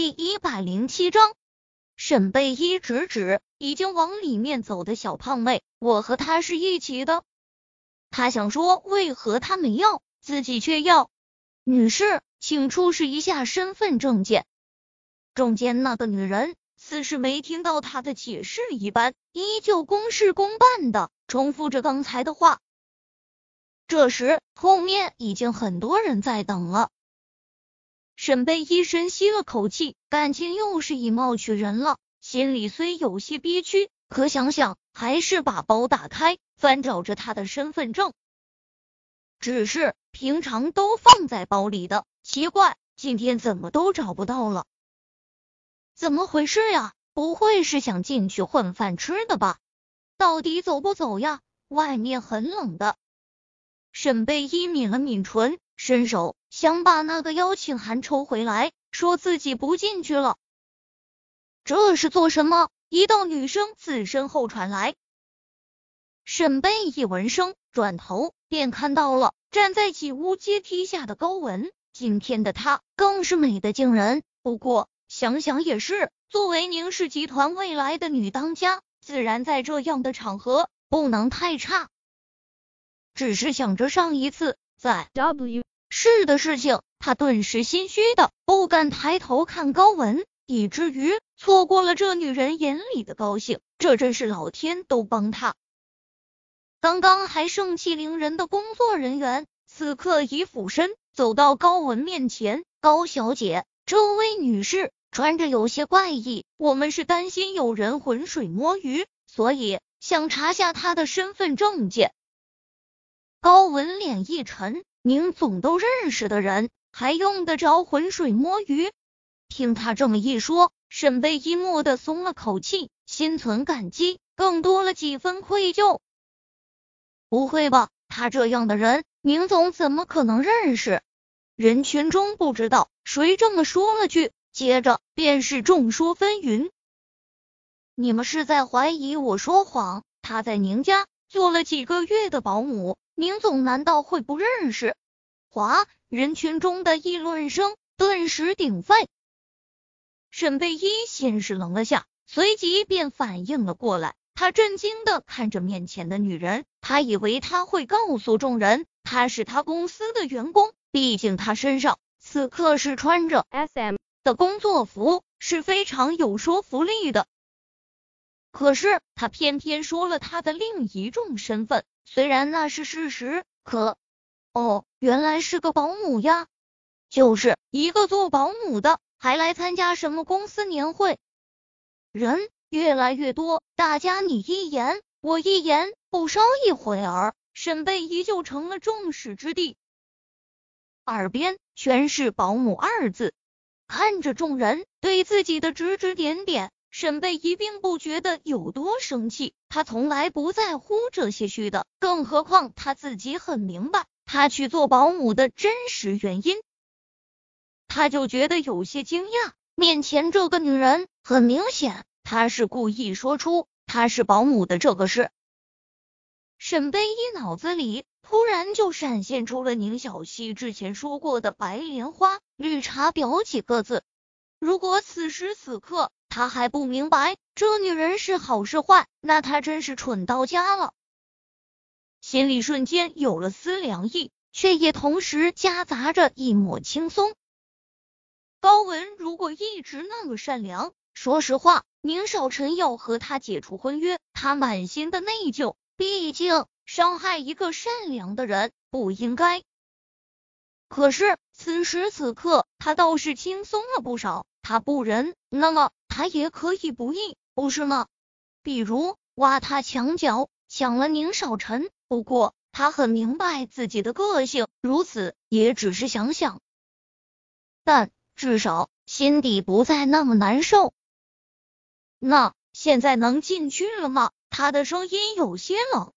第一百零七章，沈贝依指指已经往里面走的小胖妹：“我和她是一起的。”他想说，为何他没要，自己却要？女士，请出示一下身份证件。中间那个女人似是没听到他的解释一般，依旧公事公办的重复着刚才的话。这时，后面已经很多人在等了。沈贝依深吸了口气，感情又是以貌取人了，心里虽有些憋屈，可想想还是把包打开，翻找着他的身份证。只是平常都放在包里的，奇怪，今天怎么都找不到了？怎么回事呀？不会是想进去混饭吃的吧？到底走不走呀？外面很冷的。沈贝依抿了抿唇。伸手想把那个邀请函抽回来，说自己不进去了。这是做什么？一道女声自身后传来。沈贝一闻声，转头便看到了站在几屋阶梯下的高文。今天的她更是美得惊人。不过想想也是，作为宁氏集团未来的女当家，自然在这样的场合不能太差。只是想着上一次在 W。是的事情，他顿时心虚的不敢抬头看高文，以至于错过了这女人眼里的高兴。这真是老天都帮他。刚刚还盛气凌人的工作人员，此刻已俯身走到高文面前：“高小姐，这位女士穿着有些怪异，我们是担心有人浑水摸鱼，所以想查下她的身份证件。”高文脸一沉。宁总都认识的人，还用得着浑水摸鱼？听他这么一说，沈贝依蓦的松了口气，心存感激，更多了几分愧疚。不会吧，他这样的人，宁总怎么可能认识？人群中不知道谁这么说了句，接着便是众说纷纭。你们是在怀疑我说谎？他在宁家做了几个月的保姆。宁总难道会不认识？哗！人群中的议论声顿时鼎沸。沈贝依先是愣了下，随即便反应了过来。他震惊的看着面前的女人，他以为他会告诉众人，他是他公司的员工，毕竟他身上此刻是穿着 SM 的工作服，是非常有说服力的。可是他偏偏说了他的另一种身份。虽然那是事实，可哦，原来是个保姆呀！就是一个做保姆的，还来参加什么公司年会？人越来越多，大家你一言我一言，不稍一会儿，沈贝依旧成了众矢之的，耳边全是保姆二字，看着众人对自己的指指点点。沈贝依并不觉得有多生气，他从来不在乎这些虚的，更何况他自己很明白他去做保姆的真实原因，他就觉得有些惊讶。面前这个女人，很明显，她是故意说出她是保姆的这个事。沈贝依脑子里突然就闪现出了宁小溪之前说过的“白莲花绿茶婊”几个字。如果此时此刻，他还不明白这女人是好是坏，那他真是蠢到家了。心里瞬间有了丝凉意，却也同时夹杂着一抹轻松。高文如果一直那么善良，说实话，宁少臣要和他解除婚约，他满心的内疚。毕竟伤害一个善良的人不应该。可是此时此刻，他倒是轻松了不少。他不仁，那么。他也可以不义，不是吗？比如挖他墙角，抢了宁少臣。不过他很明白自己的个性，如此也只是想想，但至少心底不再那么难受。那现在能进去了吗？他的声音有些冷。